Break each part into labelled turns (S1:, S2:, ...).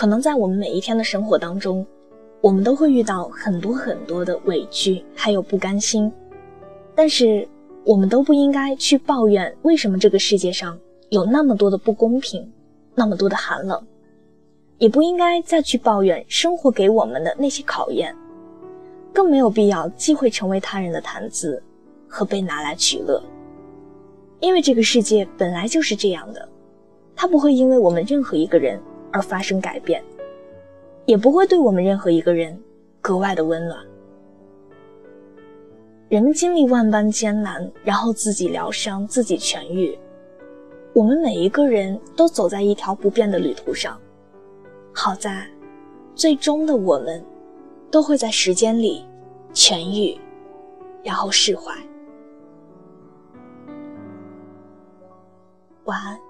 S1: 可能在我们每一天的生活当中，我们都会遇到很多很多的委屈，还有不甘心，但是我们都不应该去抱怨为什么这个世界上有那么多的不公平，那么多的寒冷，也不应该再去抱怨生活给我们的那些考验，更没有必要忌讳成为他人的谈资，和被拿来取乐，因为这个世界本来就是这样的，它不会因为我们任何一个人。而发生改变，也不会对我们任何一个人格外的温暖。人们经历万般艰难，然后自己疗伤，自己痊愈。我们每一个人都走在一条不变的旅途上。好在，最终的我们，都会在时间里痊愈，然后释怀。晚安。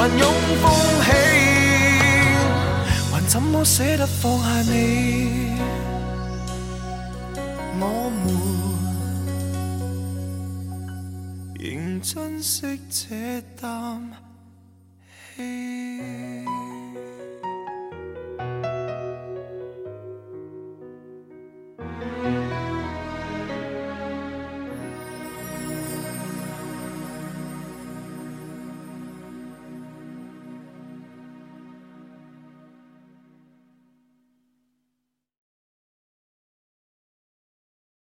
S2: 还拥风起，还怎么舍得放下你？我们仍珍惜这啖气。